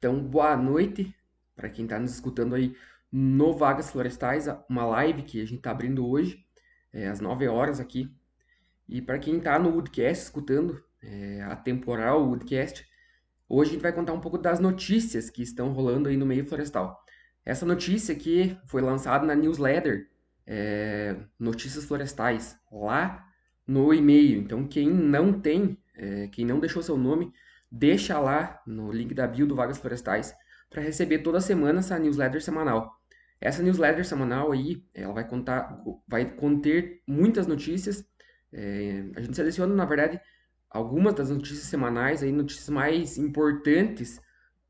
Então, boa noite para quem está nos escutando aí no Vagas Florestais, uma live que a gente está abrindo hoje, é, às 9 horas aqui. E para quem está no Woodcast escutando, é, a temporal Woodcast, hoje a gente vai contar um pouco das notícias que estão rolando aí no meio florestal. Essa notícia aqui foi lançada na newsletter é, Notícias Florestais, lá no e-mail. Então, quem não tem, é, quem não deixou seu nome, deixa lá no link da bio do Vagas Florestais para receber toda semana essa newsletter semanal. Essa newsletter semanal aí, ela vai contar, vai conter muitas notícias. É, a gente seleciona, na verdade, algumas das notícias semanais aí, notícias mais importantes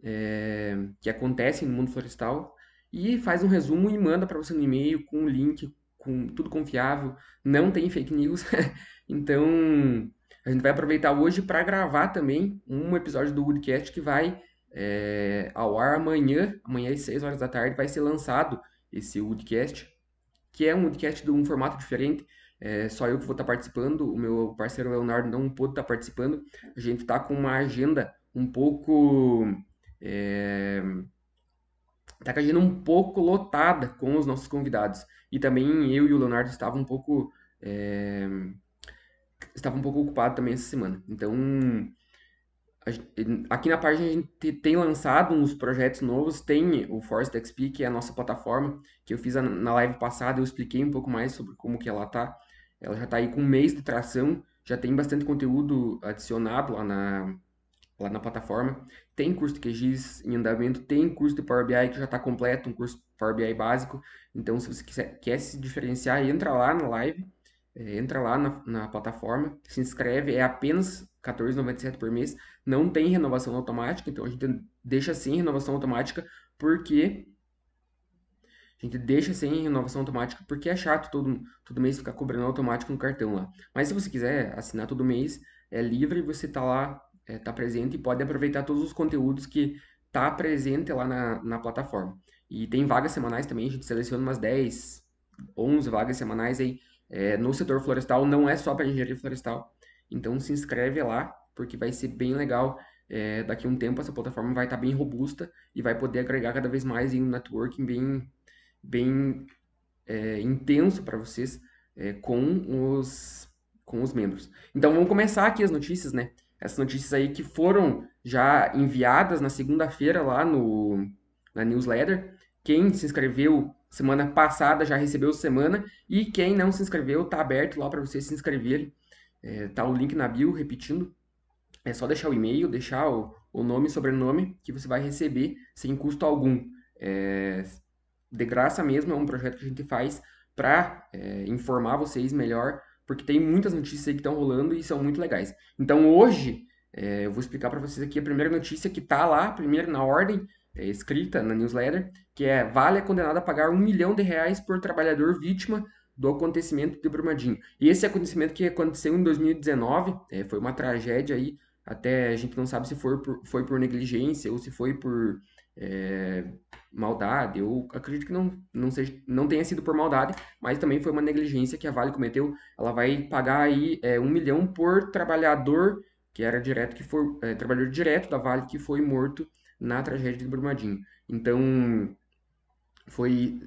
é, que acontecem no mundo florestal e faz um resumo e manda para você no e-mail com um link, com tudo confiável, não tem fake news. então, a gente vai aproveitar hoje para gravar também um episódio do Woodcast que vai é, ao ar amanhã, amanhã às 6 horas da tarde, vai ser lançado esse Woodcast, que é um Woodcast de um formato diferente. É, só eu que vou estar tá participando, o meu parceiro Leonardo não pôde estar tá participando. A gente está com uma agenda um pouco. É, tá com a agenda um pouco lotada com os nossos convidados. E também eu e o Leonardo estavam um pouco. É, estava um pouco ocupado também essa semana. Então, aqui na página a gente tem lançado uns projetos novos, tem o Forest XP, que é a nossa plataforma, que eu fiz na live passada, eu expliquei um pouco mais sobre como que ela tá. Ela já está aí com um mês de tração, já tem bastante conteúdo adicionado lá na, lá na plataforma. Tem curso de QGIS em andamento, tem curso de Power BI que já está completo, um curso Power BI básico. Então, se você quiser, quer se diferenciar, entra lá na live é, entra lá na, na, plataforma, se inscreve, é apenas R$14,97 por mês, não tem renovação automática, então a gente deixa sem renovação automática, porque a gente deixa sem renovação automática porque é chato todo, todo mês ficar cobrando automático no cartão lá. Mas se você quiser assinar todo mês, é livre, você tá lá, é, tá presente e pode aproveitar todos os conteúdos que tá presente lá na, na plataforma. E tem vagas semanais também, a gente seleciona umas 10, 11 vagas semanais aí é, no setor florestal, não é só para engenharia florestal. Então se inscreve lá, porque vai ser bem legal. É, daqui a um tempo essa plataforma vai estar tá bem robusta e vai poder agregar cada vez mais em um networking bem, bem é, intenso para vocês é, com, os, com os membros. Então vamos começar aqui as notícias, né? Essas notícias aí que foram já enviadas na segunda-feira lá no, na newsletter. Quem se inscreveu semana passada já recebeu semana. E quem não se inscreveu, tá aberto lá para você se inscrever. É, tá o link na bio, repetindo. É só deixar o e-mail, deixar o, o nome e sobrenome que você vai receber sem custo algum. É, de graça mesmo, é um projeto que a gente faz para é, informar vocês melhor, porque tem muitas notícias aí que estão rolando e são muito legais. Então hoje é, eu vou explicar para vocês aqui a primeira notícia que está lá, primeiro na ordem, escrita na newsletter, que é Vale é condenado a pagar um milhão de reais por trabalhador vítima do acontecimento de Brumadinho. E esse acontecimento que aconteceu em 2019 é, foi uma tragédia aí, até a gente não sabe se foi por, foi por negligência ou se foi por é, maldade. Eu acredito que não, não, seja, não tenha sido por maldade, mas também foi uma negligência que a Vale cometeu. Ela vai pagar aí é, um milhão por trabalhador que era direto, que foi é, trabalhador direto da Vale que foi morto na tragédia de Brumadinho. Então, foi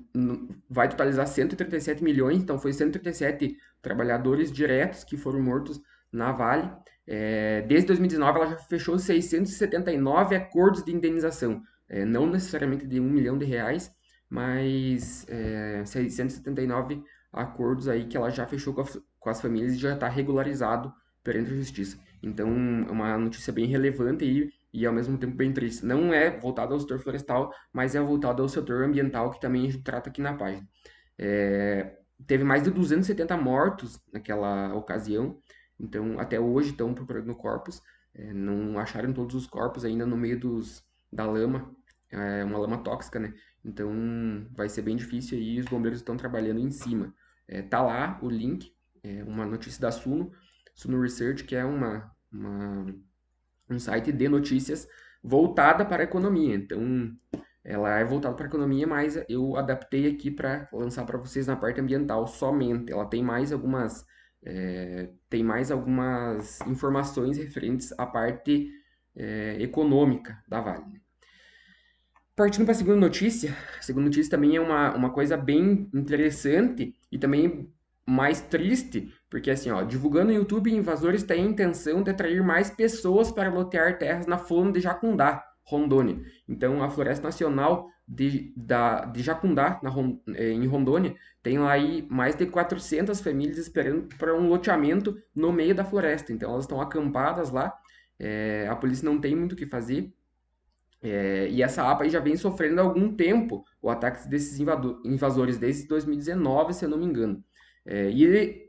vai totalizar 137 milhões, então foi 137 trabalhadores diretos que foram mortos na Vale. É, desde 2019 ela já fechou 679 acordos de indenização, é, não necessariamente de um milhão de reais, mas é, 679 acordos aí que ela já fechou com, a, com as famílias e já está regularizado perante a justiça. Então, é uma notícia bem relevante aí e ao mesmo tempo bem triste. Não é voltado ao setor florestal, mas é voltado ao setor ambiental, que também a gente trata aqui na página. É, teve mais de 270 mortos naquela ocasião, então até hoje estão procurando corpos. É, não acharam todos os corpos ainda no meio dos, da lama, é uma lama tóxica, né? Então vai ser bem difícil e os bombeiros estão trabalhando em cima. É, tá lá o link, é uma notícia da Suno, Suno Research, que é uma, uma um site de notícias voltada para a economia. Então, ela é voltada para a economia, mas eu adaptei aqui para lançar para vocês na parte ambiental somente. Ela tem mais algumas é, tem mais algumas informações referentes à parte é, econômica da Vale. Partindo para a segunda notícia, a segunda notícia também é uma, uma coisa bem interessante e também mais triste, porque assim, ó, divulgando no YouTube, invasores têm a intenção de atrair mais pessoas para lotear terras na Flona de Jacundá, Rondônia. Então, a Floresta Nacional de, da, de Jacundá, na, eh, em Rondônia, tem lá aí mais de 400 famílias esperando para um loteamento no meio da floresta. Então, elas estão acampadas lá, é, a polícia não tem muito o que fazer, é, e essa APA já vem sofrendo há algum tempo o ataque desses invasores, desde 2019, se eu não me engano. É, e ele,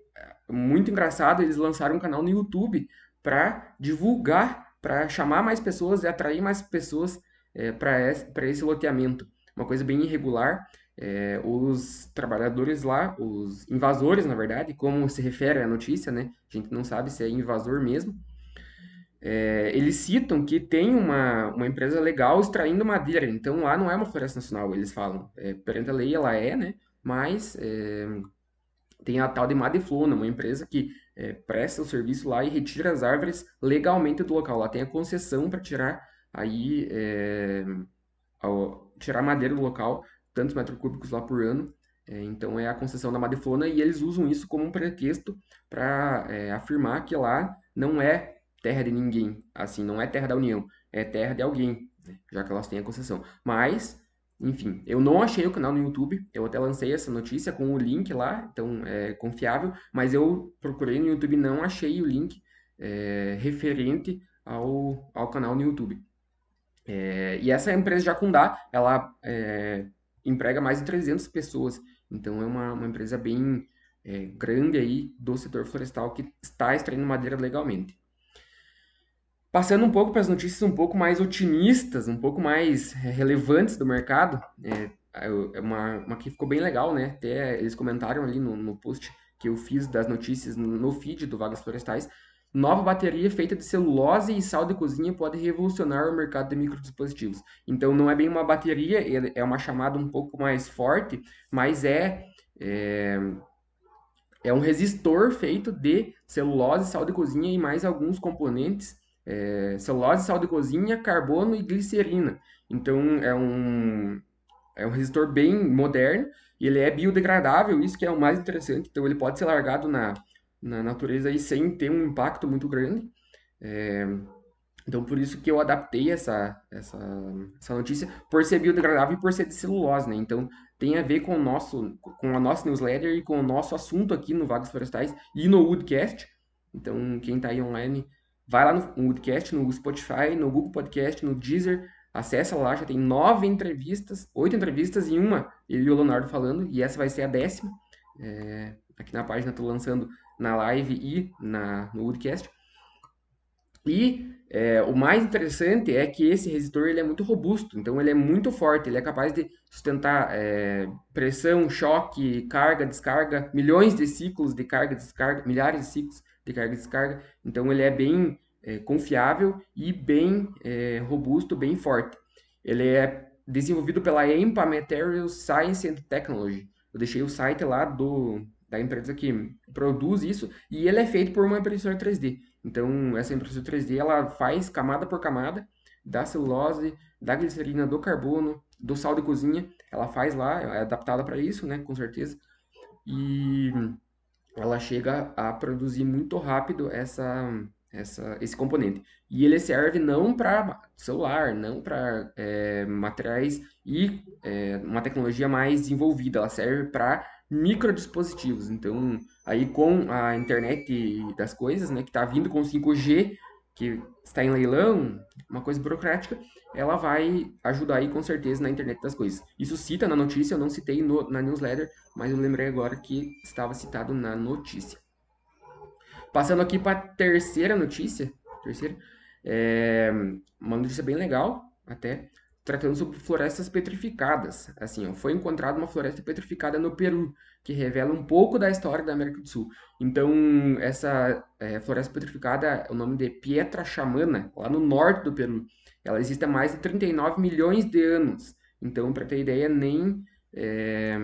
muito engraçado, eles lançaram um canal no YouTube para divulgar, para chamar mais pessoas e atrair mais pessoas é, para esse, esse loteamento. Uma coisa bem irregular. É, os trabalhadores lá, os invasores, na verdade, como se refere à notícia, né? A gente não sabe se é invasor mesmo é, eles citam que tem uma, uma empresa legal extraindo madeira, então lá não é uma floresta nacional, eles falam. É, perante a lei ela é, né? Mas é, tem a tal de Madeflona, uma empresa que é, presta o serviço lá e retira as árvores legalmente do local. Lá tem a concessão para tirar aí é, ao, tirar madeira do local, tantos metros cúbicos lá por ano. É, então é a concessão da Madeflona e eles usam isso como um pretexto para afirmar que lá não é terra de ninguém. Assim, não é terra da União, é terra de alguém, né? já que elas têm a concessão. Mas, enfim, eu não achei o canal no YouTube, eu até lancei essa notícia com o link lá, então é confiável, mas eu procurei no YouTube e não achei o link é, referente ao, ao canal no YouTube. É, e essa empresa Jacundá, ela é, emprega mais de 300 pessoas, então é uma, uma empresa bem é, grande aí do setor florestal que está extraindo madeira legalmente. Passando um pouco para as notícias um pouco mais otimistas, um pouco mais é, relevantes do mercado, é, é uma, uma que ficou bem legal, né? Até eles comentaram ali no, no post que eu fiz das notícias no, no feed do Vagas Florestais. Nova bateria feita de celulose e sal de cozinha pode revolucionar o mercado de microdispositivos. Então não é bem uma bateria, é uma chamada um pouco mais forte, mas é, é, é um resistor feito de celulose, sal de cozinha e mais alguns componentes é, celulose, sal de cozinha, carbono e glicerina. Então é um, é um resistor bem moderno e ele é biodegradável, isso que é o mais interessante. Então ele pode ser largado na, na natureza aí sem ter um impacto muito grande. É, então por isso que eu adaptei essa, essa, essa notícia por ser biodegradável e por ser de celulose, né? Então tem a ver com o nosso com a nossa newsletter e com o nosso assunto aqui no Vagas Florestais e no Woodcast. Então quem está aí online Vai lá no Woodcast, no Spotify, no Google Podcast, no Deezer, acessa lá, já tem nove entrevistas, oito entrevistas e uma eu e o Leonardo falando, e essa vai ser a décima. É, aqui na página estou lançando na live e na, no Woodcast. E é, o mais interessante é que esse resistor ele é muito robusto, então ele é muito forte, ele é capaz de sustentar é, pressão, choque, carga, descarga, milhões de ciclos de carga, descarga, milhares de ciclos de carga e descarga. Então ele é bem é, confiável e bem é, robusto, bem forte. Ele é desenvolvido pela EMPA Materials Science and Technology. Eu deixei o site lá do, da empresa que produz isso e ele é feito por uma impressora 3D. Então essa impressora 3D ela faz camada por camada da celulose, da glicerina, do carbono, do sal de cozinha. Ela faz lá, é adaptada para isso, né, com certeza. E ela chega a produzir muito rápido essa, essa, esse componente. E ele serve não para celular, não para é, materiais e é, uma tecnologia mais desenvolvida, ela serve para microdispositivos. Então, aí com a internet das coisas, né, que está vindo com 5G, que está em leilão, uma coisa burocrática, ela vai ajudar aí com certeza na internet das coisas. Isso cita na notícia, eu não citei no, na newsletter, mas eu lembrei agora que estava citado na notícia. Passando aqui para a terceira notícia, terceira, é uma notícia bem legal, até, tratando sobre florestas petrificadas. Assim, ó, foi encontrada uma floresta petrificada no Peru, que revela um pouco da história da América do Sul. Então, essa é, floresta petrificada, o nome de Pietra Chamana, lá no norte do Peru. Ela existe há mais de 39 milhões de anos. Então, para ter ideia, nem, é,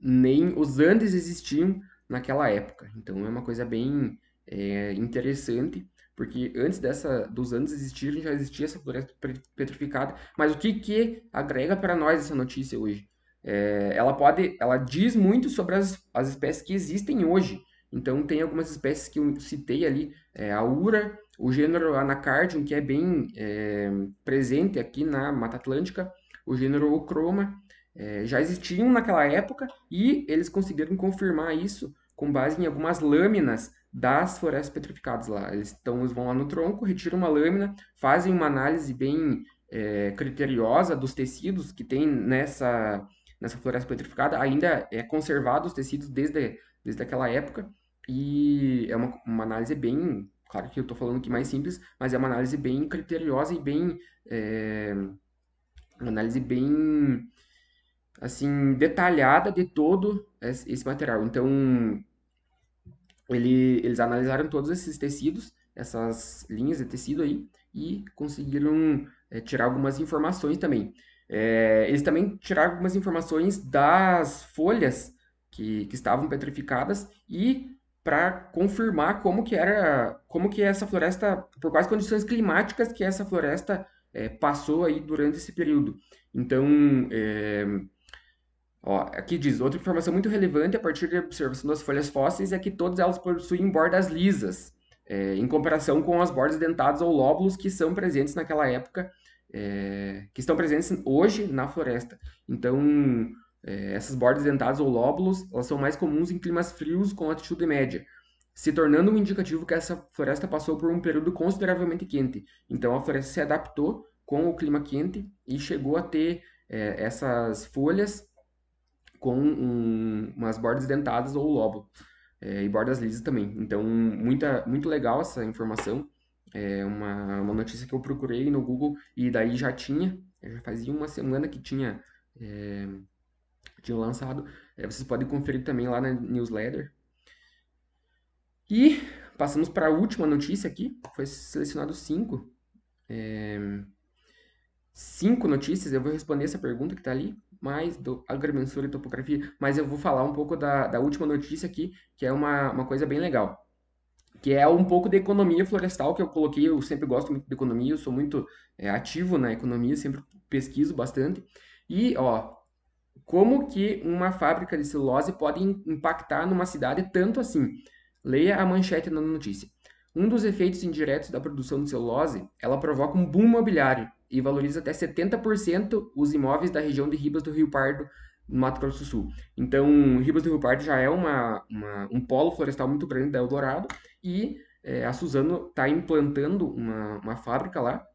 nem os Andes existiam naquela época. Então, é uma coisa bem é, interessante porque antes dessa dos anos existirem já existia essa floresta petrificada. Mas o que que agrega para nós essa notícia hoje? É, ela pode, ela diz muito sobre as, as espécies que existem hoje. Então tem algumas espécies que eu citei ali, é, a ura, o gênero Anacardium, que é bem é, presente aqui na Mata Atlântica, o gênero Ochroma, é, já existiam naquela época e eles conseguiram confirmar isso com base em algumas lâminas das florestas petrificadas lá. Eles, então, eles vão lá no tronco, retiram uma lâmina, fazem uma análise bem é, criteriosa dos tecidos que tem nessa, nessa floresta petrificada. Ainda é conservado os tecidos desde, desde aquela época e é uma, uma análise bem... Claro que eu estou falando aqui mais simples, mas é uma análise bem criteriosa e bem... É, uma análise bem assim detalhada de todo esse material. Então, ele, eles analisaram todos esses tecidos, essas linhas de tecido aí, e conseguiram é, tirar algumas informações também. É, eles também tiraram algumas informações das folhas que, que estavam petrificadas e para confirmar como que era, como que essa floresta, por quais condições climáticas que essa floresta é, passou aí durante esse período. Então, Ó, aqui diz, outra informação muito relevante a partir da observação das folhas fósseis é que todas elas possuem bordas lisas, é, em comparação com as bordas dentadas ou lóbulos que são presentes naquela época, é, que estão presentes hoje na floresta. Então, é, essas bordas dentadas ou lóbulos, elas são mais comuns em climas frios com altitude média, se tornando um indicativo que essa floresta passou por um período consideravelmente quente. Então, a floresta se adaptou com o clima quente e chegou a ter é, essas folhas com um, umas bordas dentadas ou lobo, é, e bordas lisas também. Então, muita, muito legal essa informação. É uma, uma notícia que eu procurei no Google e daí já tinha, já fazia uma semana que tinha, é, tinha lançado. É, vocês podem conferir também lá na newsletter. E passamos para a última notícia aqui, foi selecionado cinco. Cinco notícias, eu vou responder essa pergunta que está ali mais do agrimensura e topografia, mas eu vou falar um pouco da, da última notícia aqui, que é uma, uma coisa bem legal. Que é um pouco de economia florestal que eu coloquei. Eu sempre gosto muito de economia, eu sou muito é, ativo na economia, sempre pesquiso bastante. E, ó, como que uma fábrica de celulose pode impactar numa cidade tanto assim? Leia a manchete na notícia. Um dos efeitos indiretos da produção de celulose, ela provoca um boom imobiliário e valoriza até 70% os imóveis da região de Ribas do Rio Pardo, no Mato Grosso do Sul. Então, Ribas do Rio Pardo já é uma, uma um polo florestal muito grande da Eldorado e é, a Suzano está implantando uma, uma fábrica lá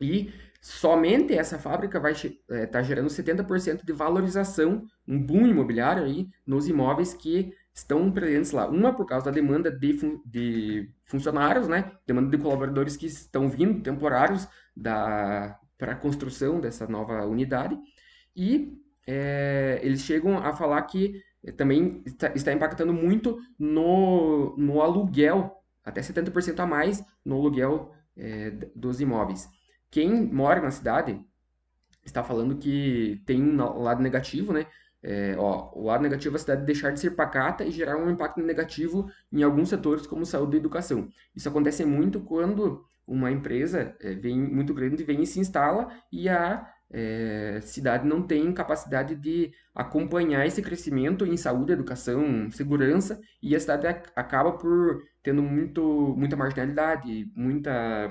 e somente essa fábrica vai estar é, tá gerando 70% de valorização, um boom imobiliário aí nos imóveis que estão presentes lá. Uma por causa da demanda de, fun de funcionários, né? Demanda de colaboradores que estão vindo, temporários, para a construção dessa nova unidade. E é, eles chegam a falar que também está, está impactando muito no, no aluguel, até 70% a mais no aluguel é, dos imóveis. Quem mora na cidade está falando que tem um lado negativo, né? É, ó, o lado negativo é a cidade deixar de ser pacata e gerar um impacto negativo em alguns setores como saúde e educação. Isso acontece muito quando uma empresa é, vem muito grande vem e se instala e a é, cidade não tem capacidade de acompanhar esse crescimento em saúde, educação, segurança e a cidade acaba por tendo muito, muita marginalidade, muita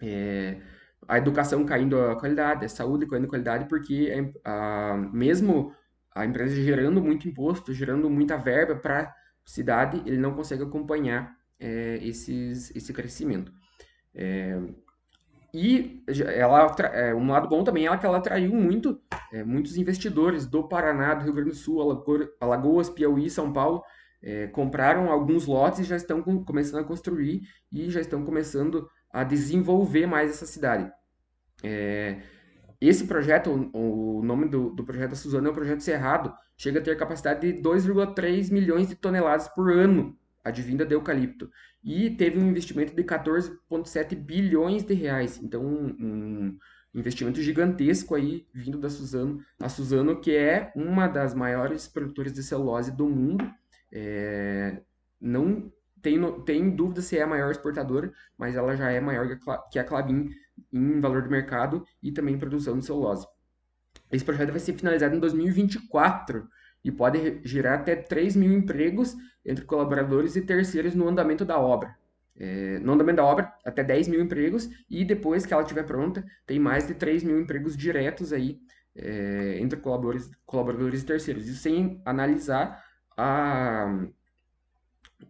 é, a educação caindo a qualidade, a saúde caindo a qualidade, porque a, a, mesmo a empresa gerando muito imposto, gerando muita verba para a cidade, ele não consegue acompanhar é, esses, esse crescimento. É, e ela, é, um lado bom também é que ela atraiu muito, é, muitos investidores do Paraná, do Rio Grande do Sul, Alagoas, Piauí, São Paulo, é, compraram alguns lotes e já estão com, começando a construir e já estão começando a desenvolver mais essa cidade. É, esse projeto, o, o nome do, do, projeto da Suzana é o Projeto Cerrado, chega a ter capacidade de 2,3 milhões de toneladas por ano advinda de eucalipto. E teve um investimento de 14,7 bilhões de reais. Então, um, investimento gigantesco aí vindo da Suzano. A Suzano, que é uma das maiores produtoras de celulose do mundo, é, não tem, tem dúvida se é a maior exportadora, mas ela já é maior que a Clabin em valor de mercado e também produção de celulose. Esse projeto vai ser finalizado em 2024 e pode gerar até 3 mil empregos entre colaboradores e terceiros no andamento da obra. É, no andamento da obra, até 10 mil empregos, e depois que ela estiver pronta, tem mais de 3 mil empregos diretos aí é, entre colaboradores, colaboradores e terceiros. Isso sem analisar a,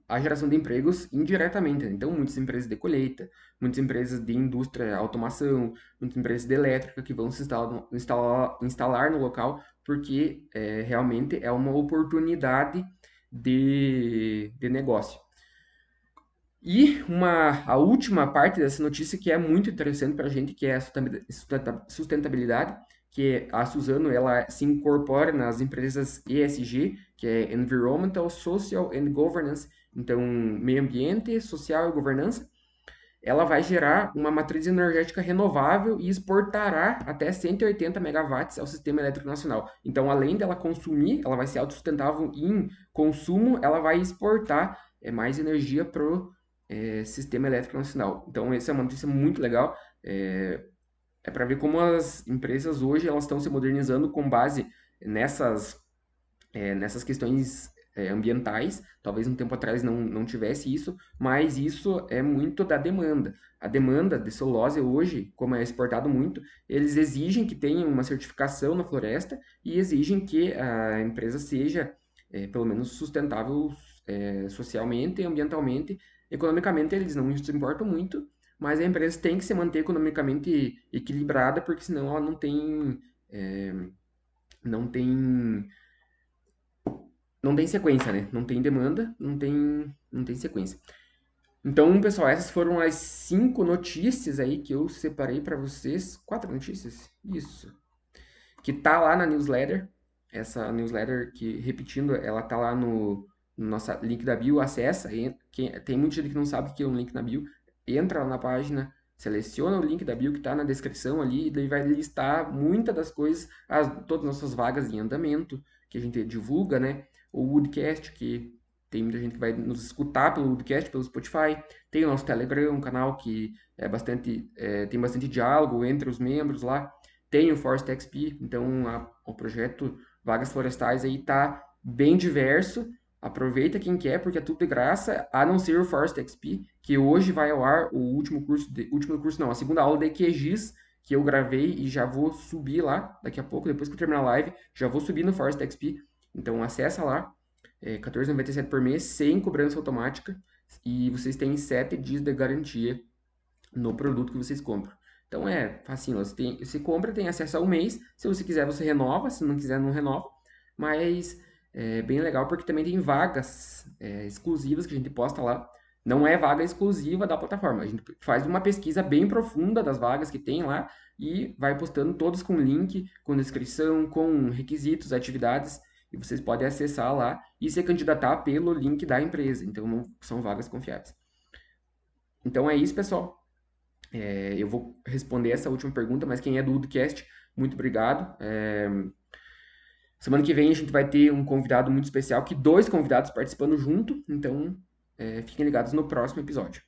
a geração de empregos indiretamente. Né? Então, muitas empresas de colheita, muitas empresas de indústria, automação, muitas empresas de elétrica que vão se instalar, instalar, instalar no local, porque é, realmente é uma oportunidade de, de negócio. E uma, a última parte dessa notícia que é muito interessante para a gente, que é a sustentabilidade, que a Suzano ela se incorpora nas empresas ESG, que é Environmental, Social and Governance, então meio ambiente, social e governança. Ela vai gerar uma matriz energética renovável e exportará até 180 megawatts ao sistema elétrico nacional. Então, além dela consumir, ela vai ser autossustentável em consumo, ela vai exportar é, mais energia para o é, sistema elétrico nacional. Então, essa é uma notícia muito legal. É, é para ver como as empresas hoje elas estão se modernizando com base nessas, é, nessas questões é, ambientais. Talvez um tempo atrás não, não tivesse isso, mas isso é muito da demanda. A demanda de celulose hoje, como é exportado muito, eles exigem que tenha uma certificação na floresta e exigem que a empresa seja é, pelo menos sustentável é, socialmente, ambientalmente, economicamente eles não se importam muito, mas a empresa tem que se manter economicamente equilibrada, porque senão ela não tem. É, não tem. Não tem sequência, né? Não tem demanda, não tem, não tem sequência. Então, pessoal, essas foram as cinco notícias aí que eu separei para vocês. Quatro notícias? Isso. Que tá lá na newsletter. Essa newsletter que, repetindo, ela tá lá no, no nosso link da bio. Acessa. Tem muita gente que não sabe que é um link na bio entra lá na página, seleciona o link da bio que está na descrição ali, e daí vai listar muitas das coisas, as, todas as nossas vagas em andamento, que a gente divulga, né? O Woodcast, que tem muita gente que vai nos escutar pelo Woodcast, pelo Spotify. Tem o nosso Telegram, um canal que é bastante, é, tem bastante diálogo entre os membros lá. Tem o Forest XP, então a, o projeto Vagas Florestais aí tá bem diverso Aproveita quem quer, porque é tudo de graça, a não ser o Forest XP, que hoje vai ao ar o último curso, de, último curso não, a segunda aula de QGIS, que eu gravei e já vou subir lá daqui a pouco, depois que eu terminar a live, já vou subir no Forest XP. Então acessa lá, é R$14,97 por mês, sem cobrança automática, e vocês têm 7 dias de garantia no produto que vocês compram. Então é facinho, você, tem, você compra, tem acesso a um mês, se você quiser você renova, se não quiser não renova, mas é bem legal porque também tem vagas é, exclusivas que a gente posta lá. Não é vaga exclusiva da plataforma. A gente faz uma pesquisa bem profunda das vagas que tem lá e vai postando todos com link, com descrição, com requisitos, atividades. E vocês podem acessar lá e se candidatar pelo link da empresa. Então, não são vagas confiáveis. Então é isso, pessoal. É, eu vou responder essa última pergunta, mas quem é do Udcast, muito obrigado. É, Semana que vem a gente vai ter um convidado muito especial, que dois convidados participando junto, então é, fiquem ligados no próximo episódio.